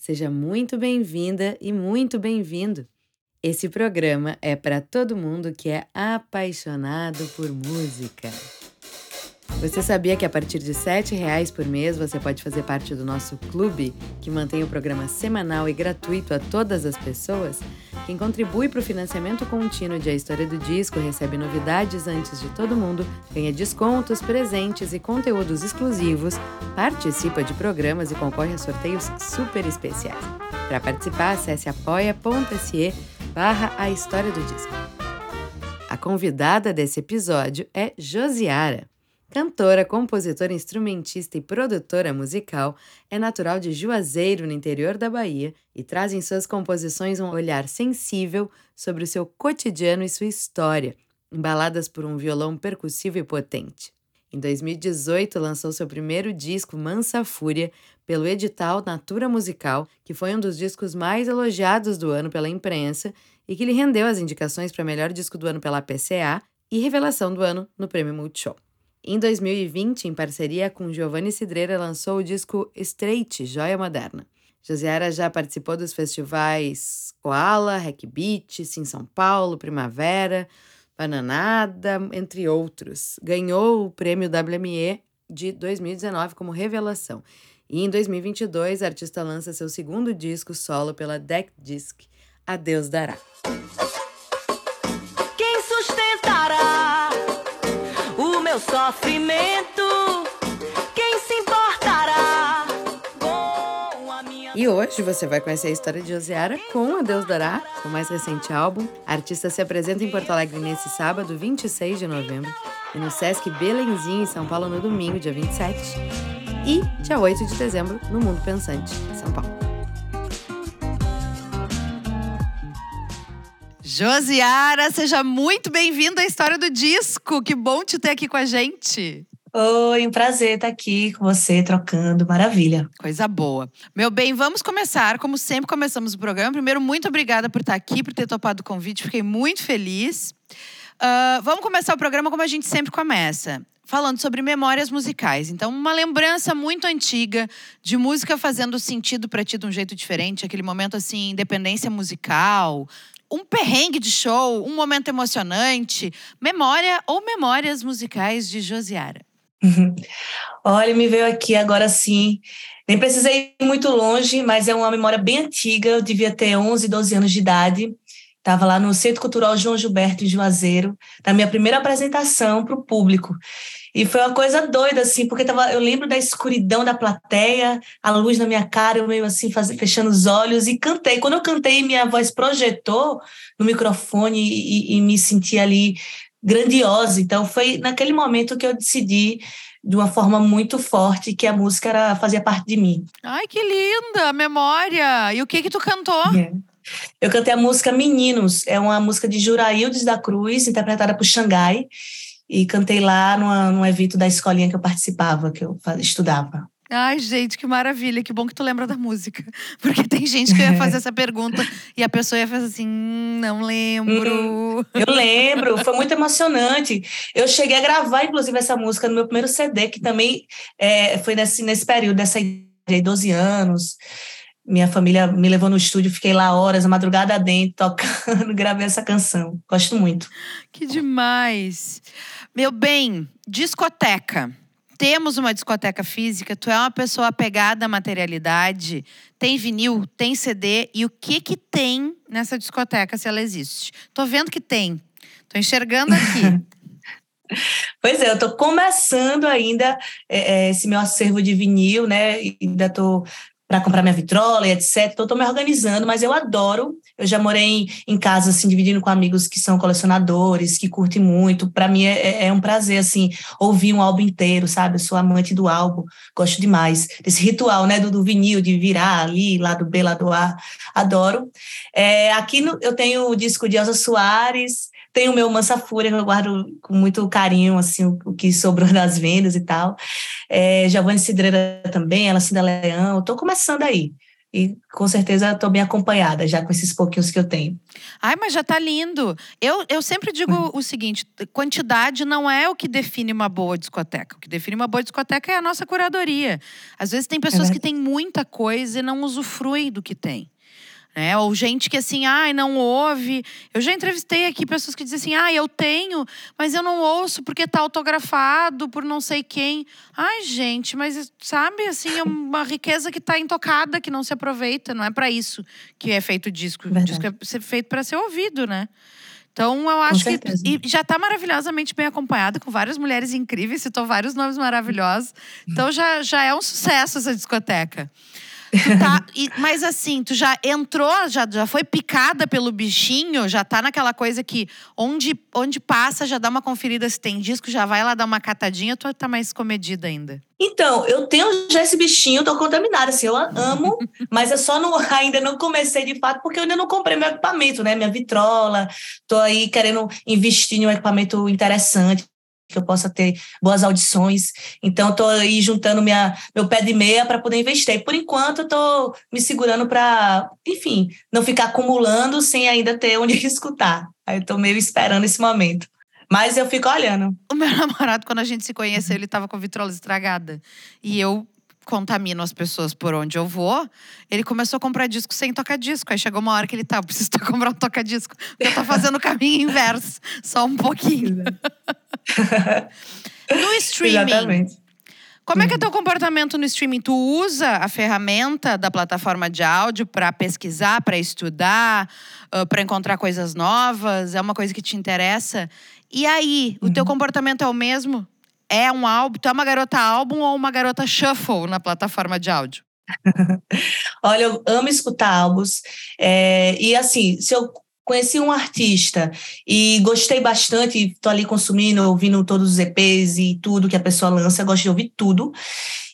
Seja muito bem-vinda e muito bem-vindo. Esse programa é para todo mundo que é apaixonado por música. Você sabia que a partir de R$ reais por mês você pode fazer parte do nosso clube, que mantém o programa semanal e gratuito a todas as pessoas? Quem contribui para o financiamento contínuo de A História do Disco recebe novidades antes de todo mundo, ganha descontos, presentes e conteúdos exclusivos, participa de programas e concorre a sorteios super especiais. Para participar, acesse apoia.se barra A História do Disco. A convidada desse episódio é Josiara. Cantora, compositora, instrumentista e produtora musical, é natural de Juazeiro, no interior da Bahia, e traz em suas composições um olhar sensível sobre o seu cotidiano e sua história, embaladas por um violão percussivo e potente. Em 2018, lançou seu primeiro disco, Mansa Fúria, pelo edital Natura Musical, que foi um dos discos mais elogiados do ano pela imprensa e que lhe rendeu as indicações para melhor disco do ano pela PCA e revelação do ano no Prêmio Multishow. Em 2020, em parceria com Giovanni Cidreira, lançou o disco Straight, Joia Moderna. Josiara já participou dos festivais Koala, Hack Beat, Sim São Paulo, Primavera, Bananada, entre outros. Ganhou o prêmio WME de 2019 como revelação. E em 2022, a artista lança seu segundo disco solo pela Deck Disc, Adeus Dará. Sofrimento. Quem se importará com a minha. E hoje você vai conhecer a história de Josiara com A Deus Dará, o mais recente álbum. A artista se apresenta em Porto Alegre nesse sábado, 26 de novembro, e no Sesc Belenzinho, em São Paulo, no domingo, dia 27. E dia 8 de dezembro, no Mundo Pensante, São Paulo. Josiara, seja muito bem-vinda à história do disco. Que bom te ter aqui com a gente. Oi, um prazer estar aqui com você, trocando. Maravilha. Coisa boa. Meu bem, vamos começar. Como sempre, começamos o programa. Primeiro, muito obrigada por estar aqui, por ter topado o convite. Fiquei muito feliz. Uh, vamos começar o programa como a gente sempre começa falando sobre memórias musicais. Então, uma lembrança muito antiga de música fazendo sentido para ti de um jeito diferente, aquele momento assim, independência musical, um perrengue de show, um momento emocionante, memória ou memórias musicais de Josiara? Olha, me veio aqui agora sim. Nem precisei ir muito longe, mas é uma memória bem antiga. Eu devia ter 11, 12 anos de idade. Estava lá no Centro Cultural João Gilberto, em Juazeiro, na minha primeira apresentação para o público. E foi uma coisa doida, assim, porque tava, eu lembro da escuridão da plateia, a luz na minha cara, eu meio assim, faz, fechando os olhos e cantei. Quando eu cantei, minha voz projetou no microfone e, e me senti ali grandiosa. Então, foi naquele momento que eu decidi de uma forma muito forte que a música era, fazia parte de mim. Ai, que linda memória! E o que que tu cantou? É. Eu cantei a música Meninos, é uma música de Juraildes da Cruz, interpretada por Xangai e cantei lá numa, num evento da escolinha que eu participava, que eu estudava. Ai, gente, que maravilha. Que bom que tu lembra da música. Porque tem gente que ia fazer essa pergunta e a pessoa ia fazer assim: hum, não lembro. Hum, eu lembro, foi muito emocionante. Eu cheguei a gravar, inclusive, essa música no meu primeiro CD, que também é, foi nesse, nesse período, dessa idade, 12 anos. Minha família me levou no estúdio, fiquei lá horas, a madrugada dentro, tocando, gravei essa canção. Gosto muito. Que demais. Meu bem, discoteca. Temos uma discoteca física, tu é uma pessoa apegada à materialidade, tem vinil, tem CD, e o que que tem nessa discoteca se ela existe? Tô vendo que tem. Tô enxergando aqui. Pois é, eu estou começando ainda é, é, esse meu acervo de vinil, né? Ainda estou para comprar minha vitrola e etc. Então, estou me organizando, mas eu adoro. Eu já morei em, casa, assim, dividindo com amigos que são colecionadores, que curtem muito. Para mim é, é, é, um prazer, assim, ouvir um álbum inteiro, sabe? Eu sou amante do álbum, gosto demais desse ritual, né, do, do vinil, de virar ali, lá do B, lá do A. Adoro. É, aqui no, eu tenho o disco de Elza Soares, tem o meu Mansa Fúria, que eu guardo com muito carinho, assim, o, o que sobrou das vendas e tal. É, Giovanni Cidreira também, ela Cinda Leão. Estou começando aí. E com certeza estou bem acompanhada já com esses pouquinhos que eu tenho. Ai, mas já está lindo. Eu, eu sempre digo uhum. o seguinte: quantidade não é o que define uma boa discoteca. O que define uma boa discoteca é a nossa curadoria. Às vezes tem pessoas é que têm muita coisa e não usufruem do que tem. Né? Ou gente que assim, ai, não ouve. Eu já entrevistei aqui pessoas que dizem assim, ai, eu tenho, mas eu não ouço porque tá autografado por não sei quem. Ai, gente, mas sabe, assim, é uma riqueza que tá intocada, que não se aproveita. Não é para isso que é feito o disco. O disco é feito para ser ouvido, né? Então, eu acho que. E já está maravilhosamente bem acompanhada, com várias mulheres incríveis, citou vários nomes maravilhosos. Então, já, já é um sucesso essa discoteca. Tá, e, mas assim, tu já entrou, já, já foi picada pelo bichinho, já tá naquela coisa que onde, onde passa, já dá uma conferida se tem disco, já vai lá dar uma catadinha, tu tá mais comedida ainda? Então, eu tenho já esse bichinho, tô contaminada, assim, eu amo, mas eu só não, ainda não comecei de fato, porque eu ainda não comprei meu equipamento, né? Minha vitrola, tô aí querendo investir em um equipamento interessante que eu possa ter boas audições. Então, estou aí juntando minha, meu pé de meia para poder investir. E, por enquanto, estou me segurando para, enfim, não ficar acumulando sem ainda ter onde escutar. Aí estou meio esperando esse momento. Mas eu fico olhando. O meu namorado, quando a gente se conheceu, ele estava com vitrola estragada. E eu contamino as pessoas por onde eu vou, ele começou a comprar disco sem tocar disco. Aí chegou uma hora que ele tá, preciso comprar um toca-disco. Eu tô fazendo o caminho inverso, só um pouquinho. no streaming. Exatamente. Como é que é teu comportamento no streaming? Tu usa a ferramenta da plataforma de áudio para pesquisar, para estudar, uh, para encontrar coisas novas? É uma coisa que te interessa? E aí, o teu uhum. comportamento é o mesmo? É um álbum, tu é uma garota álbum ou uma garota shuffle na plataforma de áudio? Olha, eu amo escutar álbuns. É, e assim, se eu conheci um artista e gostei bastante, estou ali consumindo, ouvindo todos os EPs e tudo que a pessoa lança, gosto de ouvir tudo.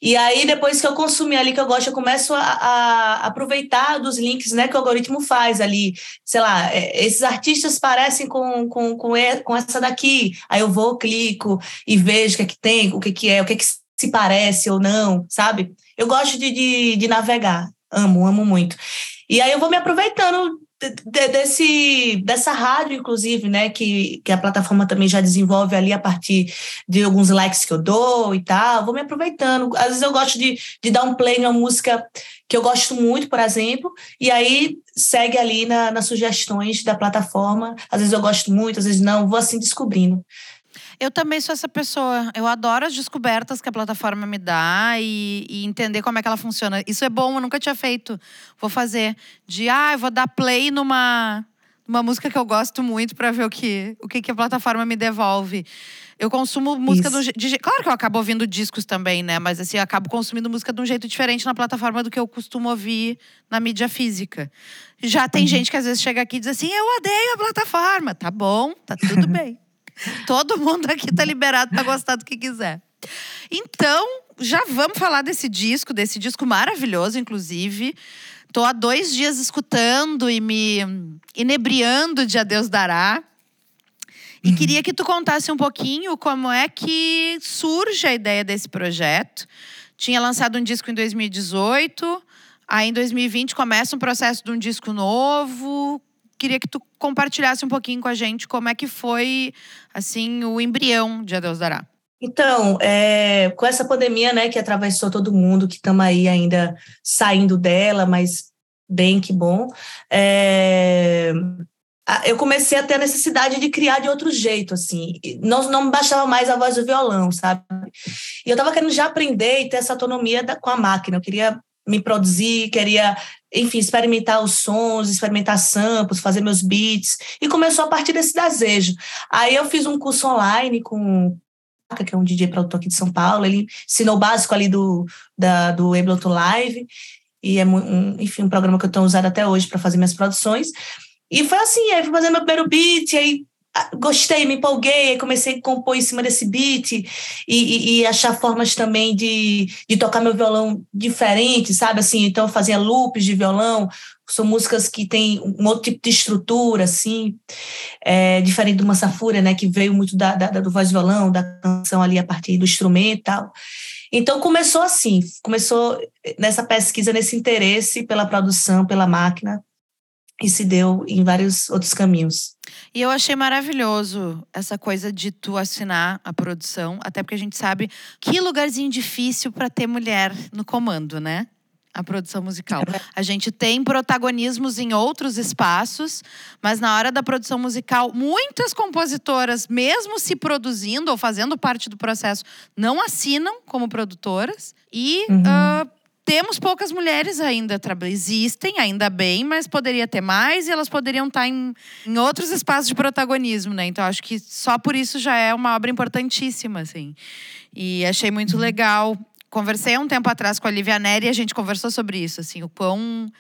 E aí, depois que eu consumi ali, que eu gosto, eu começo a, a aproveitar dos links né, que o algoritmo faz ali. Sei lá, é, esses artistas parecem com, com, com, essa daqui. Aí eu vou, clico e vejo o que é que tem, o que, que é, o que, é que se parece ou não, sabe? Eu gosto de, de, de navegar, amo, amo muito. E aí eu vou me aproveitando desse, dessa rádio, inclusive, né, que, que a plataforma também já desenvolve ali a partir de alguns likes que eu dou e tal, vou me aproveitando. Às vezes eu gosto de, de dar um play numa música que eu gosto muito, por exemplo, e aí segue ali na, nas sugestões da plataforma. Às vezes eu gosto muito, às vezes não, vou assim descobrindo. Eu também sou essa pessoa. Eu adoro as descobertas que a plataforma me dá e, e, entender como é que ela funciona. Isso é bom, eu nunca tinha feito. Vou fazer. De, ah, eu vou dar play numa, numa música que eu gosto muito para ver o que, o que, que a plataforma me devolve. Eu consumo música do, de, Claro que eu acabo ouvindo discos também, né? Mas assim, eu acabo consumindo música de um jeito diferente na plataforma do que eu costumo ouvir na mídia física. Já tem uhum. gente que às vezes chega aqui e diz assim: eu odeio a plataforma. Tá bom, tá tudo bem. Todo mundo aqui tá liberado para gostar do que quiser. Então, já vamos falar desse disco, desse disco maravilhoso, inclusive. Tô há dois dias escutando e me inebriando de Adeus Dará. E uhum. queria que tu contasse um pouquinho como é que surge a ideia desse projeto. Tinha lançado um disco em 2018, aí em 2020 começa um processo de um disco novo queria que tu compartilhasse um pouquinho com a gente como é que foi, assim, o embrião de Adeus Dará. Então, é, com essa pandemia, né, que atravessou todo mundo, que estamos aí ainda saindo dela, mas bem que bom, é, eu comecei a ter a necessidade de criar de outro jeito, assim. Não, não me bastava mais a voz do violão, sabe? E eu estava querendo já aprender e ter essa autonomia da, com a máquina. Eu queria me produzir, queria, enfim, experimentar os sons, experimentar samples, fazer meus beats, e começou a partir desse desejo. Aí eu fiz um curso online com que é um DJ produtor aqui de São Paulo, ele ensinou o básico ali do, da, do Ableton Live, e é, um, enfim, um programa que eu tenho usado até hoje para fazer minhas produções. E foi assim, aí fui fazer meu primeiro beat, aí gostei, me empolguei, comecei a compor em cima desse beat e, e, e, achar formas também de, de tocar meu violão diferente, sabe? Assim, então eu fazia loops de violão, são músicas que têm um outro tipo de estrutura, assim, é, diferente do Massafúria, né, que veio muito da, da, do voz violão, da canção ali a partir do instrumento e tal. Então começou assim, começou nessa pesquisa, nesse interesse pela produção, pela máquina, e se deu em vários outros caminhos. E eu achei maravilhoso essa coisa de tu assinar a produção, até porque a gente sabe que lugarzinho difícil para ter mulher no comando, né? A produção musical. É a gente tem protagonismos em outros espaços, mas na hora da produção musical, muitas compositoras, mesmo se produzindo ou fazendo parte do processo, não assinam como produtoras. E uhum. uh, temos poucas mulheres ainda, existem, ainda bem, mas poderia ter mais e elas poderiam estar em, em outros espaços de protagonismo, né? Então acho que só por isso já é uma obra importantíssima, assim. E achei muito legal. Conversei um tempo atrás com a Lívia Neri e a gente conversou sobre isso, assim, o quão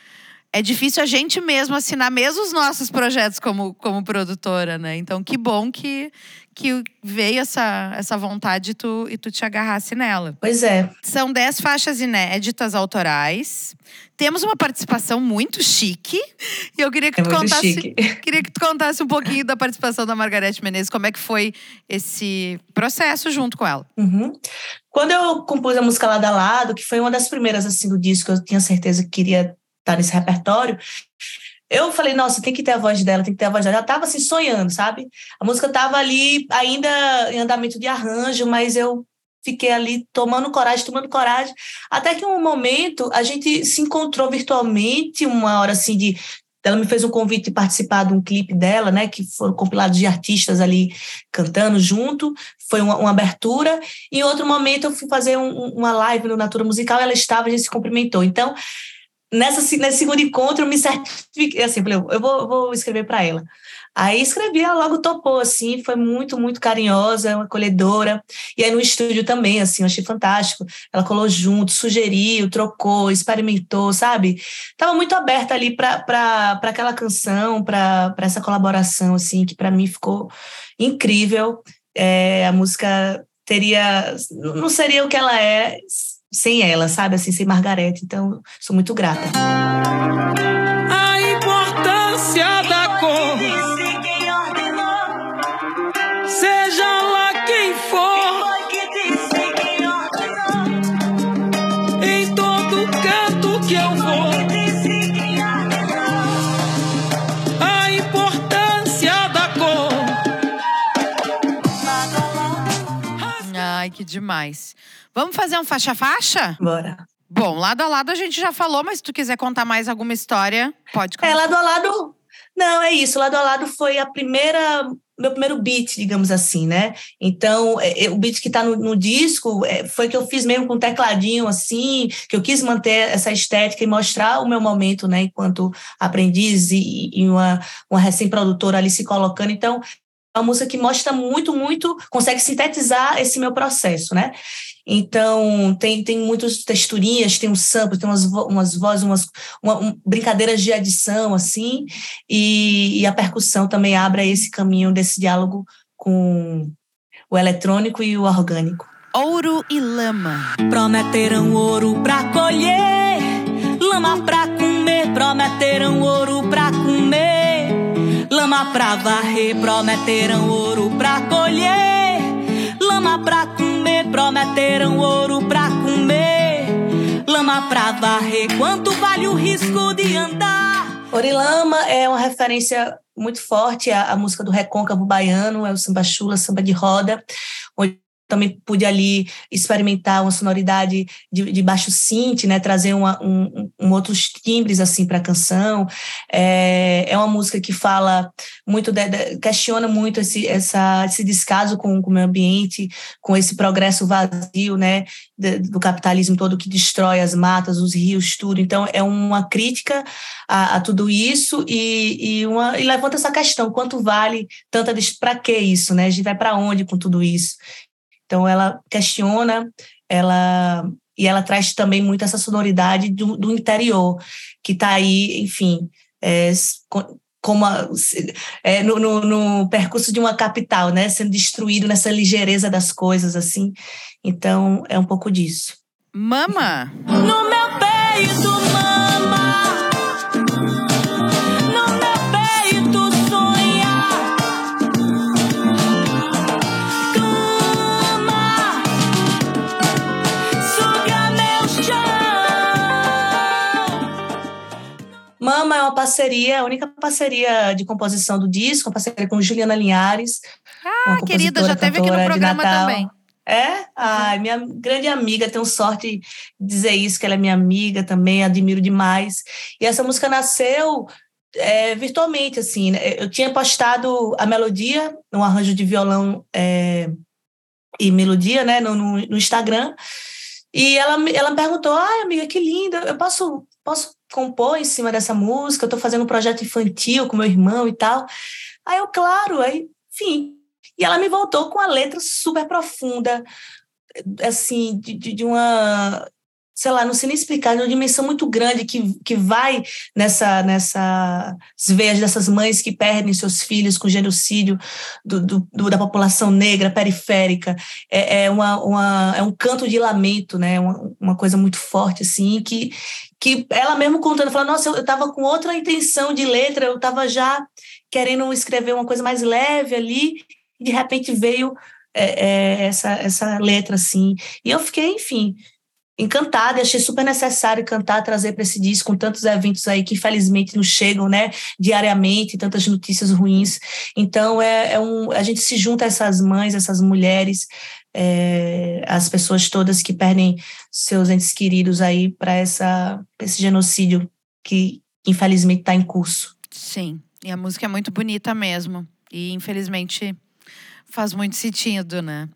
é difícil a gente mesmo assinar mesmo os nossos projetos como, como produtora, né? Então, que bom que, que veio essa, essa vontade e tu, e tu te agarrasse nela. Pois é. São dez faixas inéditas autorais. Temos uma participação muito chique. E eu queria que é tu contasse. Chique. Queria que tu contasse um pouquinho da participação da Margarete Menezes, como é que foi esse processo junto com ela. Uhum. Quando eu compus a música Lado a Lado, que foi uma das primeiras assim do disco, eu tinha certeza que queria estar nesse repertório. Eu falei, nossa, tem que ter a voz dela, tem que ter a voz dela. Ela tava assim sonhando, sabe? A música tava ali ainda em andamento de arranjo, mas eu fiquei ali tomando coragem, tomando coragem, até que um momento a gente se encontrou virtualmente, uma hora assim de ela me fez um convite de participar de um clipe dela, né, que foram compilados de artistas ali cantando junto, foi uma, uma abertura, em outro momento eu fui fazer um, uma live no Natura Musical, ela estava, a gente se cumprimentou, então nessa, nesse segundo encontro, eu me certifiquei, assim, falei, eu vou, vou escrever para ela. Aí escrevi, ela logo topou, assim, foi muito, muito carinhosa, acolhedora. E aí no estúdio também, assim, eu achei fantástico. Ela colou junto, sugeriu, trocou, experimentou, sabe? Tava muito aberta ali para aquela canção, para essa colaboração, assim, que para mim ficou incrível. É, a música teria, não seria o que ela é sem ela, sabe? Assim, sem Margarete. Então, sou muito grata. A importância da cor. Seja lá quem for. Em todo canto que eu vou. A importância da cor. Ai, que demais. Vamos fazer um faixa-faixa? Bora. Bom, lado a lado a gente já falou, mas se tu quiser contar mais alguma história, pode contar. É, lado a lado. Não, é isso. Lado a lado foi a primeira. Meu primeiro beat, digamos assim, né? Então, é, é, o beat que está no, no, disco é, foi que eu fiz mesmo com tecladinho, assim, que eu quis manter essa estética e mostrar o meu momento, né, enquanto aprendiz e, e uma, uma recém-produtora ali se colocando. Então, é uma música que mostra muito, muito, consegue sintetizar esse meu processo, né? Então, tem, tem muitas texturinhas, tem um sample, tem umas, umas vozes, umas uma, um, brincadeiras de adição, assim, e, e a percussão também abre esse caminho desse diálogo com o eletrônico e o orgânico. Ouro e lama. Prometeram ouro pra colher, lama pra comer, prometeram ouro pra comer, lama pra varrer, prometeram ouro pra colher, lama pra comer prometeram ouro pra comer, lama pra varrer. Quanto vale o risco de andar? Orilama é uma referência muito forte à, música do recôncavo baiano, é o samba chula, samba de roda, onde também pude ali experimentar uma sonoridade de, de baixo synth, né, trazer uma, um, um outros timbres assim para a canção. É, é uma música que fala muito, de, de, questiona muito esse, essa, esse descaso com, com o meio ambiente, com esse progresso vazio, né, do capitalismo todo que destrói as matas, os rios, tudo. Então é uma crítica a, a tudo isso e, e, uma, e levanta essa questão: quanto vale tanta para que isso, né? A gente vai para onde com tudo isso? Então, ela questiona, ela e ela traz também muito essa sonoridade do, do interior, que está aí, enfim, é, como a, é, no, no, no, percurso de uma capital, né, sendo destruído nessa ligeireza das coisas, assim. Então, é um pouco disso. Mama! No meu peito, mama! Parceria, a única parceria de composição do disco, uma parceria com Juliana Linhares. Ah, querida, já teve aqui no programa também. É? Ai, minha grande amiga, tenho sorte de dizer isso, que ela é minha amiga também, admiro demais. E essa música nasceu é, virtualmente, assim. Né? Eu tinha postado a melodia, um arranjo de violão é, e melodia, né, no, no, no Instagram. E ela, ela me perguntou: ai, amiga, que linda, eu posso, posso compor em cima dessa música, eu estou fazendo um projeto infantil com meu irmão e tal. Aí eu, claro, aí, enfim. E ela me voltou com a letra super profunda, assim, de, de uma sei lá, não sei nem explicar, de uma dimensão muito grande que, que vai nessa, nessas veias dessas mães que perdem seus filhos com genocídio do, do, do da população negra periférica. É, é, uma, uma, é um canto de lamento, né? Uma, uma coisa muito forte, assim, que, que ela mesmo contando, falando, nossa, eu estava com outra intenção de letra, eu estava já querendo escrever uma coisa mais leve ali, e de repente veio é, é, essa, essa letra, assim. E eu fiquei, enfim encantada e achei super necessário cantar, trazer para esse disco com tantos eventos aí que infelizmente nos chegam, né, diariamente, tantas notícias ruins. Então é, é um, a gente se junta a essas mães, essas mulheres, é, as pessoas todas que perdem seus entes queridos aí para essa esse genocídio que infelizmente está em curso. Sim, e a música é muito bonita mesmo e infelizmente faz muito sentido, né?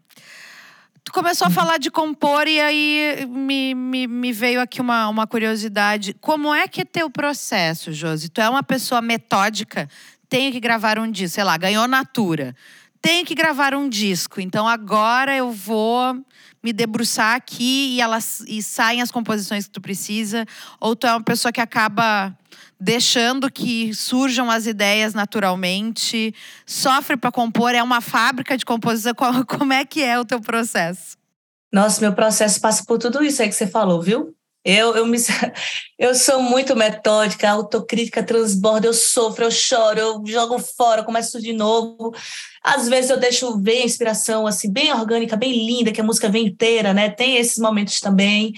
Começou a falar de compor e aí me, me, me, veio aqui uma, uma curiosidade. Como é que é teu processo, Josi? Tu é uma pessoa metódica? Tenho que gravar um disco, sei lá, ganhou Natura. Tenho que gravar um disco. Então agora eu vou me debruçar aqui e elas e saem as composições que tu precisa. Ou tu é uma pessoa que acaba deixando que surjam as ideias naturalmente, sofre para compor, é uma fábrica de composição. Como é que é o teu processo? Nossa, meu processo passa por tudo isso aí que você falou, viu? Eu, eu, me, eu sou muito metódica, autocrítica transborda, eu sofro, eu choro, eu jogo fora, começo de novo. Às vezes eu deixo ver a inspiração assim bem orgânica, bem linda, que a música vem inteira, né? Tem esses momentos também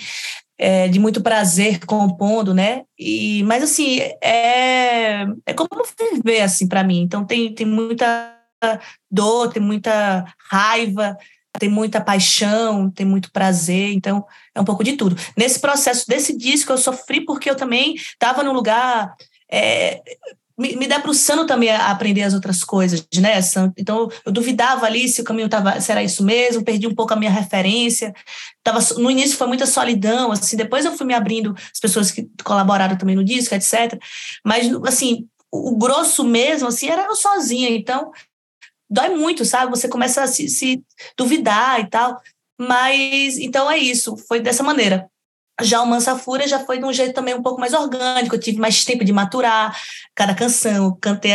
é, de muito prazer compondo, né? E, mas assim, é, é como viver assim para mim. Então tem, tem muita dor, tem muita raiva, tem muita paixão, tem muito prazer, então é um pouco de tudo. Nesse processo desse disco eu sofri porque eu também estava num lugar é, me, me debruçando também a aprender as outras coisas, né? Então, eu duvidava ali se o caminho tava, se era isso mesmo, perdi um pouco a minha referência. Tava, no início foi muita solidão, assim, depois eu fui me abrindo, as pessoas que colaboraram também no disco, etc. Mas, assim, o grosso mesmo, assim, era eu sozinha, então dói muito, sabe? Você começa a se, se duvidar e tal. Mas, então é isso, foi dessa maneira. Já o Mansa Fúria já foi de um jeito também um pouco mais orgânico, eu tive mais tempo de maturar cada canção, cantei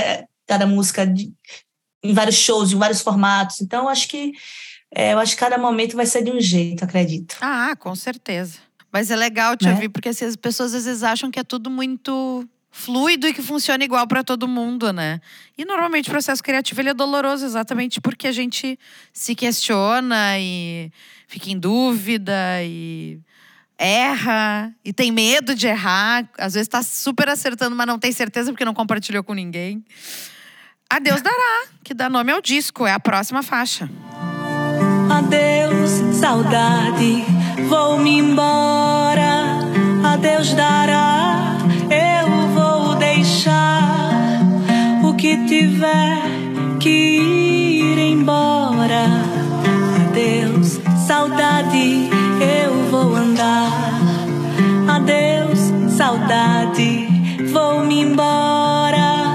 cada música de, em vários shows, em vários formatos. Então, acho que é, eu acho que cada momento vai ser de um jeito, acredito. Ah, com certeza. Mas é legal te né? ouvir, porque assim, as pessoas às vezes acham que é tudo muito fluido e que funciona igual para todo mundo, né? E normalmente o processo criativo ele é doloroso exatamente porque a gente se questiona e fica em dúvida e erra e tem medo de errar. Às vezes está super acertando, mas não tem certeza porque não compartilhou com ninguém. Adeus dará, que dá nome ao disco, é a próxima faixa. Adeus, saudade, vou-me embora. Adeus dará, eu vou deixar o que tiver que ir embora. Adeus, saudade vou andar. Adeus, saudade, vou me embora.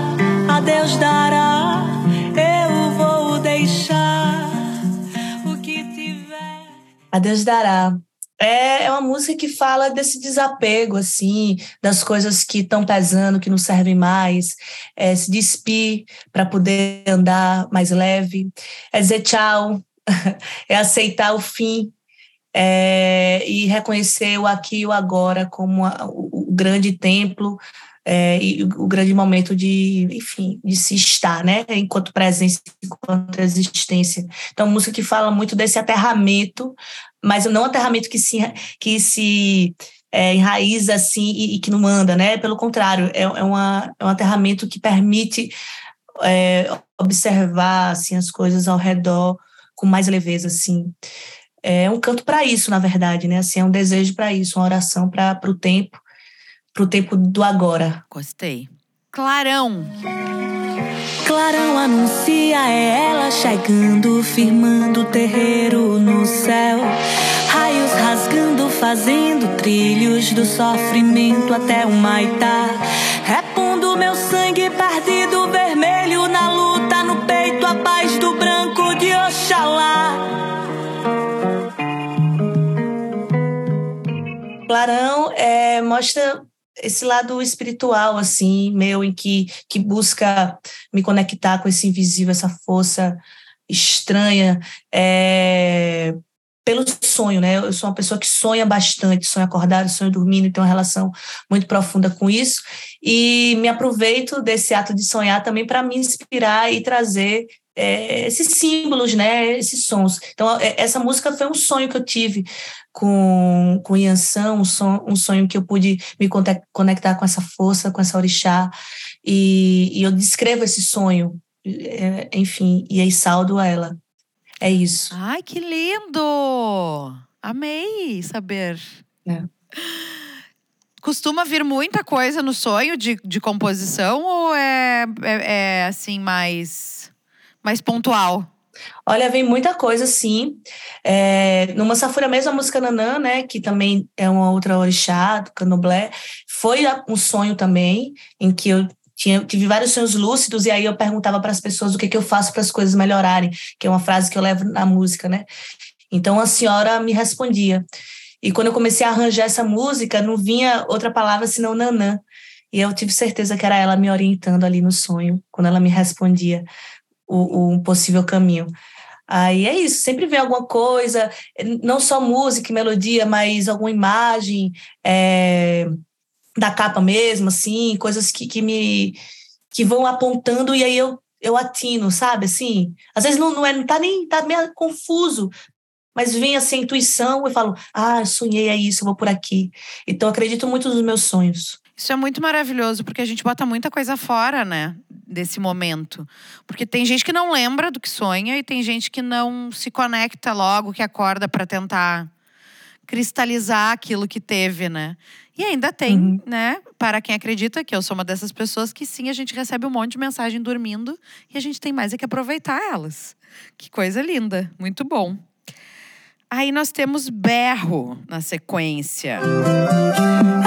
Adeus dará, eu vou deixar o que tiver. Adeus dará. É, é uma música que fala desse desapego, assim, das coisas que estão pesando, que não servem mais, é se despir para poder andar mais leve, é dizer tchau, é aceitar o fim é, e reconhecer o aqui e o agora como a, o, o, grande templo é, e o, grande momento de, enfim, de se estar, né, enquanto presença, enquanto existência. Então, música que fala muito desse aterramento, mas não aterramento que se, que se é, enraiza assim e, e, que não anda, né? Pelo contrário, é, é, uma, é um aterramento que permite é, observar assim, as coisas ao redor com mais leveza, assim. É um canto para isso, na verdade, né? Assim, é um desejo para isso, uma oração para o tempo, para o tempo do agora. Gostei. Clarão. Clarão anuncia, é ela chegando, firmando o terreiro no céu. Raios rasgando, fazendo trilhos do sofrimento até o Maitá. Repondo meu sangue perdido, Clarão é, mostra esse lado espiritual, assim, meu, em que, que busca me conectar com esse invisível, essa força estranha, é, pelo sonho, né? Eu sou uma pessoa que sonha bastante, sonha acordado, sonha dormindo, tenho uma relação muito profunda com isso. E me aproveito desse ato de sonhar também para me inspirar e trazer é, esses símbolos, né? Esses sons. Então, é, essa música foi um sonho que eu tive com, com Yansan, um, son, um sonho que eu pude me conectar com essa força, com essa orixá, e, e eu descrevo esse sonho, é, enfim, e aí saldo ela. É isso. Ai, que lindo! Amei saber. É. Costuma vir muita coisa no sonho de, de composição ou é, é, é assim mais, mais pontual? Olha, vem muita coisa, sim. É, no Massafura mesmo, a música Nanã, né, que também é uma outra orixá, do Canoblé, foi um sonho também, em que eu tinha, tive vários sonhos lúcidos, e aí eu perguntava para as pessoas o que, que eu faço para as coisas melhorarem, que é uma frase que eu levo na música, né? Então a senhora me respondia. E quando eu comecei a arranjar essa música, não vinha outra palavra senão Nanã. E eu tive certeza que era ela me orientando ali no sonho, quando ela me respondia o, o possível caminho. Aí é isso, sempre vem alguma coisa, não só música e melodia, mas alguma imagem é, da capa mesmo, assim, coisas que, que me que vão apontando e aí eu, eu atino, sabe? Assim, às vezes não, não, é, não tá nem tá meio confuso, mas vem assim a intuição e falo, ah, sonhei é isso, eu vou por aqui. Então acredito muito nos meus sonhos. Isso é muito maravilhoso, porque a gente bota muita coisa fora, né? Desse momento. Porque tem gente que não lembra do que sonha e tem gente que não se conecta logo, que acorda para tentar cristalizar aquilo que teve, né? E ainda tem, uhum. né? Para quem acredita que eu sou uma dessas pessoas que sim, a gente recebe um monte de mensagem dormindo e a gente tem mais é que aproveitar elas. Que coisa linda, muito bom. Aí nós temos berro na sequência. É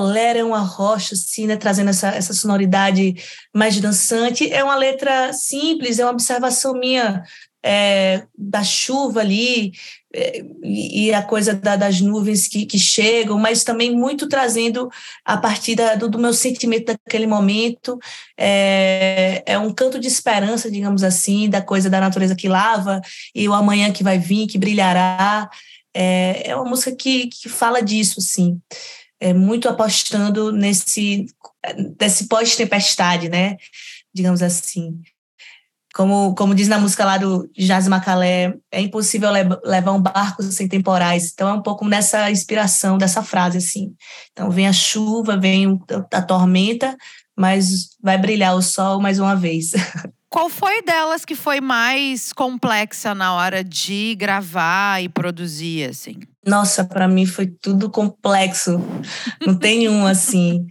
bolero, é uma rocha, assim, né, trazendo essa, essa sonoridade mais dançante. É uma letra simples, é uma observação minha é, da chuva ali é, e a coisa da, das nuvens que, que, chegam, mas também muito trazendo a partir da, do, do, meu sentimento daquele momento. É, é, um canto de esperança, digamos assim, da coisa da natureza que lava e o amanhã que vai vir, que brilhará. É, é uma música que, que fala disso, assim, é muito apostando nesse, nesse pós-tempestade, né? Digamos assim. Como, como diz na música lá do Jazz Macalé, é impossível levar um barco sem temporais. Então é um pouco nessa inspiração dessa frase, assim. Então vem a chuva, vem a tormenta, mas vai brilhar o sol mais uma vez. Qual foi delas que foi mais complexa na hora de gravar e produzir, assim? Nossa, para mim foi tudo complexo. Não tem um assim.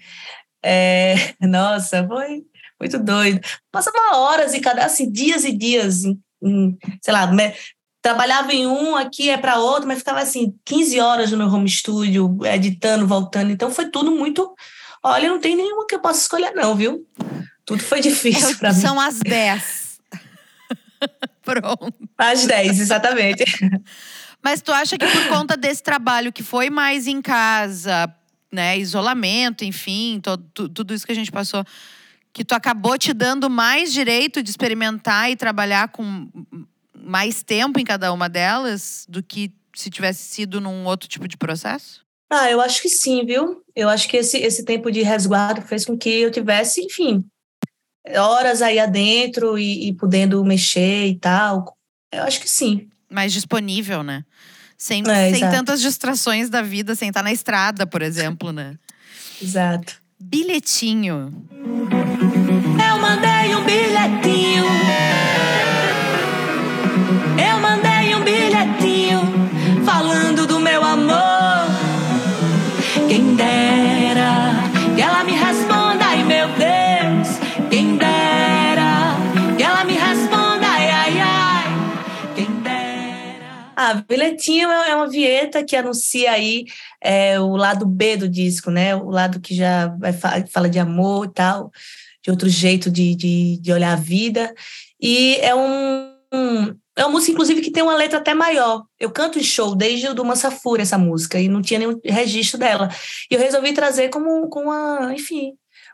É, nossa, foi muito doido. Passava horas e cada assim, dias e dias, em, em, sei lá, me, trabalhava em um, aqui é para outro, mas ficava assim, 15 horas no meu home studio, editando, voltando. Então foi tudo muito. Olha, não tem nenhuma que eu possa escolher, não, viu? Tudo foi difícil para mim. São as 10. Pronto. As 10, exatamente. Mas tu acha que por conta desse trabalho que foi mais em casa, né, isolamento, enfim, todo, tudo isso que a gente passou, que tu acabou te dando mais direito de experimentar e trabalhar com mais tempo em cada uma delas do que se tivesse sido num outro tipo de processo? Ah, eu acho que sim, viu? Eu acho que esse, esse tempo de resguardo fez com que eu tivesse, enfim, horas aí adentro e, e podendo mexer e tal. Eu acho que sim. Mais disponível, né? Sem, é, sem tantas distrações da vida, sem estar na estrada, por exemplo, né? Exato. Bilhetinho. Eu mandei um bilhetinho. Eu mandei um bilhetinho falando do meu amor. Quem dera que ela me responda, Ah, bilhetinho é uma vinheta que anuncia aí é, o lado B do disco, né? O lado que já fala de amor e tal, de outro jeito de, de, de olhar a vida. E é um, um é uma música, inclusive, que tem uma letra até maior. Eu canto em show desde o do Mansafura essa música, e não tinha nenhum registro dela. E eu resolvi trazer como, com uma, enfim,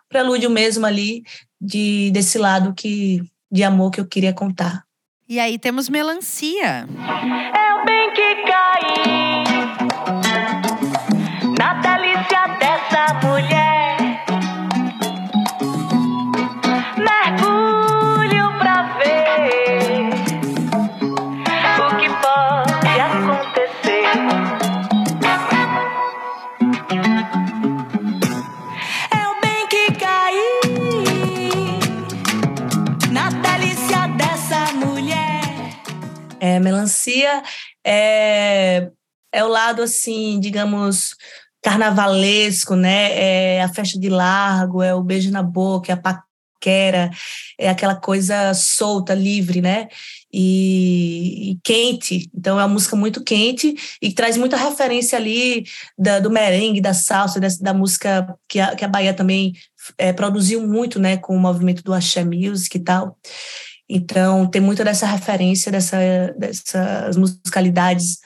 prelúdio mesmo ali de, desse lado que, de amor que eu queria contar. E aí temos melancia. É o bem que caí melancia é, é o lado, assim, digamos, carnavalesco, né? É a festa de largo, é o beijo na boca, é a paquera, é aquela coisa solta, livre, né? E, e, quente. Então é uma música muito quente e traz muita referência ali da, do merengue, da salsa, da, da música que a, que a Bahia também é, produziu muito, né? Com o movimento do axé music e tal. Então, tem muita dessa referência, dessa, dessas musicalidades,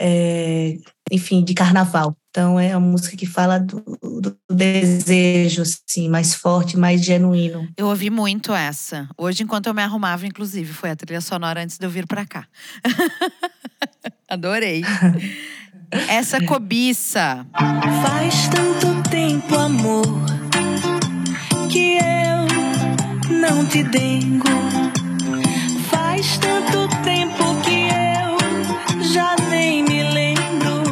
é, enfim, de carnaval. Então, é uma música que fala do, do, desejo, assim, mais forte, mais genuíno. Eu ouvi muito essa. Hoje, enquanto eu me arrumava, inclusive, foi a trilha sonora antes de eu vir para cá. Adorei. essa cobiça. Faz tanto tempo, amor, que eu não te dengo Faz tanto tempo que eu já nem me lembro.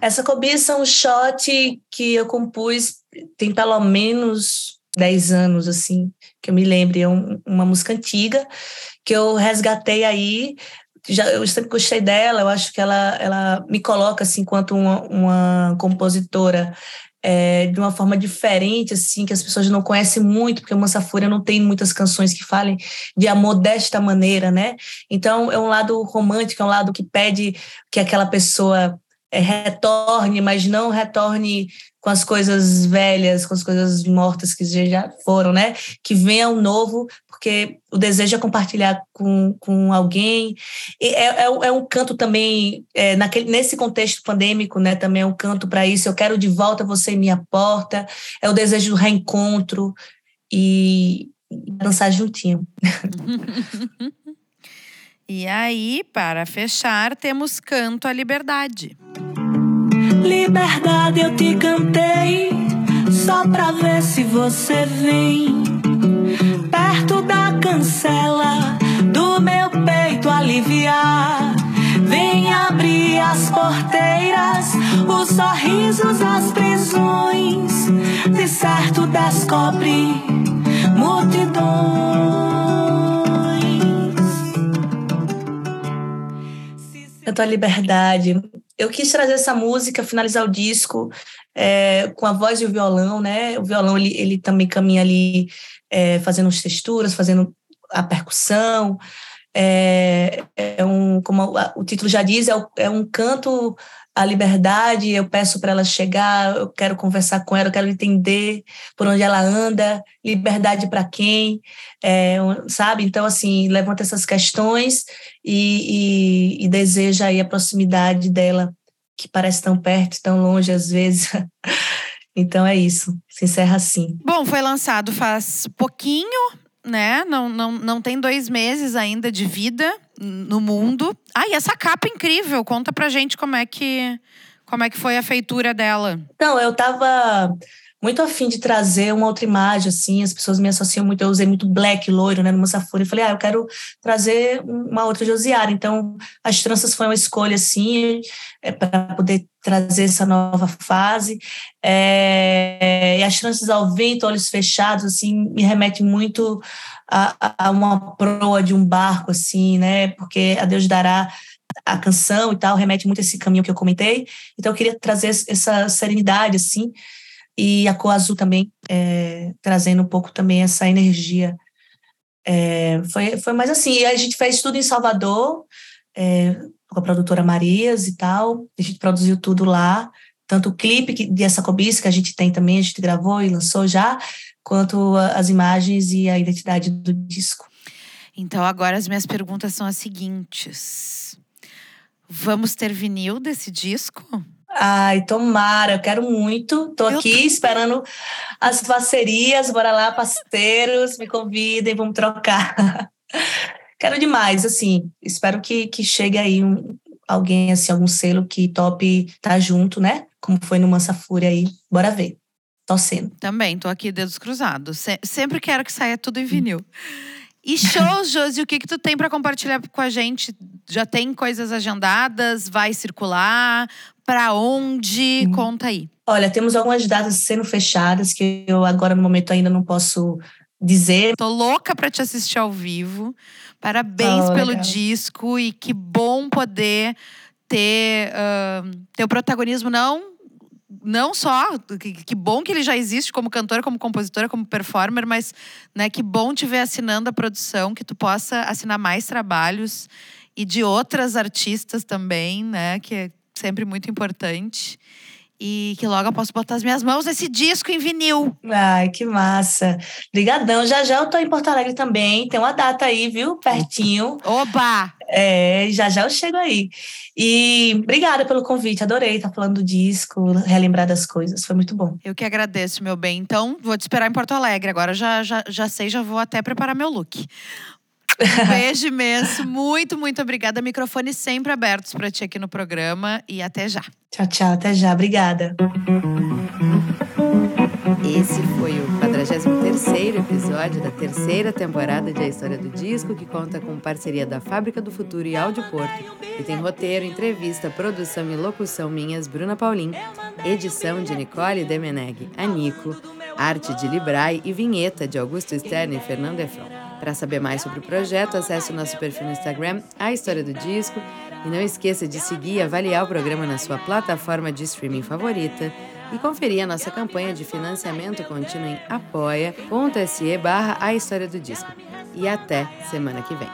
Essa cobiça é um shot que eu compus tem pelo menos 10 anos, assim, que eu me lembro. É um, uma música antiga que eu resgatei aí. Já, eu sempre gostei dela, eu acho que ela, ela me coloca assim, enquanto uma, uma compositora é, de uma forma diferente, assim, que as pessoas não conhecem muito, porque o Mansafura não tem muitas canções que falem de amor desta maneira, né? Então, é um lado romântico, é um lado que pede que aquela pessoa é, retorne, mas não retorne com as coisas velhas, com as coisas mortas que já foram, né? Que venha um novo, porque o desejo é compartilhar com, com alguém. É, é, é um canto também, é, naquele, nesse contexto pandêmico, né? Também é um canto para isso. Eu quero de volta você em minha porta. É o desejo do reencontro e dançar juntinho. e aí, para fechar, temos Canto à Liberdade. Liberdade eu te cantei, só pra ver se você vem. Perto da cancela do meu peito aliviar. Vem abrir as porteiras, os sorrisos, as prisões. De certo descobre Canto a liberdade. Eu quis trazer essa música, finalizar o disco é, com a voz e o violão, né? O violão ele, ele também caminha ali é, fazendo as texturas, fazendo a percussão. É, é um, como o título já diz, é, é um canto à liberdade. Eu peço para ela chegar, eu quero conversar com ela, eu quero entender por onde ela anda, liberdade para quem, é, sabe? Então, assim, levanta essas questões e, e, e deseja aí a proximidade dela, que parece tão perto, tão longe às vezes. então é isso, se encerra assim. Bom, foi lançado faz pouquinho, né? Não, não, não tem dois meses ainda de vida no mundo. Ah, e essa capa incrível, conta pra gente como é que, como é que foi a feitura dela. Não, eu tava muito afim de trazer uma outra imagem, assim, as pessoas me associam muito, eu usei muito black, loiro, né, no Massafura, e falei, ah, eu quero trazer uma outra Josiara, então as tranças foi uma escolha, assim, é, para poder trazer essa nova fase, é, e as tranças ao vento, olhos fechados, assim, me remete muito a, a uma proa de um barco, assim, né, porque a Deus dará a canção e tal, remete muito a esse caminho que eu comentei, então eu queria trazer essa serenidade, assim, e a cor azul também é, trazendo um pouco também essa energia. É, foi, foi mais assim, a gente fez tudo em Salvador, é, com a produtora Marias e tal, a gente produziu tudo lá, tanto o clipe que, de essa cobiça que a gente tem também, a gente gravou e lançou já, quanto as imagens e a identidade do disco. Então agora as minhas perguntas são as seguintes. Vamos ter vinil desse disco? Ai, tomara, eu quero muito. Tô eu aqui tô... esperando as parcerias. Bora lá, parceiros, me convidem, vamos trocar. quero demais, assim. Espero que, que chegue aí um, alguém, assim, algum selo que top tá junto, né? Como foi no Mansa Fúria aí. Bora ver. Torcendo. Também, tô aqui, dedos cruzados. Se sempre quero que saia tudo em vinil. E shows, Josi, o que que tu tem para compartilhar com a gente? Já tem coisas agendadas? Vai circular? Para onde? Hum. Conta aí. Olha, temos algumas datas sendo fechadas que eu agora no momento ainda não posso dizer. Tô louca para te assistir ao vivo. Parabéns oh, pelo legal. disco e que bom poder ter uh, teu protagonismo não não só que, que, bom que ele já existe como cantora, como compositora, como performer, mas né, que bom te ver assinando a produção, que tu possa assinar mais trabalhos e de outras artistas também, né, que sempre muito importante. E que logo eu posso botar as minhas mãos nesse disco em vinil. Ai, que massa. Obrigadão. Já já eu tô em Porto Alegre também. Tem uma data aí, viu? Pertinho. Oba! É, já já eu chego aí. E obrigada pelo convite, adorei estar falando do disco, relembrar das coisas, foi muito bom. Eu que agradeço, meu bem. Então, vou te esperar em Porto Alegre. Agora já, já, já sei, já vou até preparar meu look. Um beijo imenso, muito, muito obrigada. Microfones sempre abertos para ti aqui no programa e até já. Tchau, tchau, até já. Obrigada. Esse foi o 43º episódio da terceira temporada de A História do Disco, que conta com parceria da Fábrica do Futuro e Áudio Porto, e tem roteiro, entrevista, produção e locução minhas, Bruna Paulin, edição de Nicole Demeneg, Anico, arte de Librai e vinheta de Augusto Stern e Fernando Efron. Para saber mais sobre o projeto, acesse o nosso perfil no Instagram, A História do Disco, e não esqueça de seguir e avaliar o programa na sua plataforma de streaming favorita, e conferir a nossa campanha de financiamento contínuo em apoia.se barra a história do disco. E até semana que vem.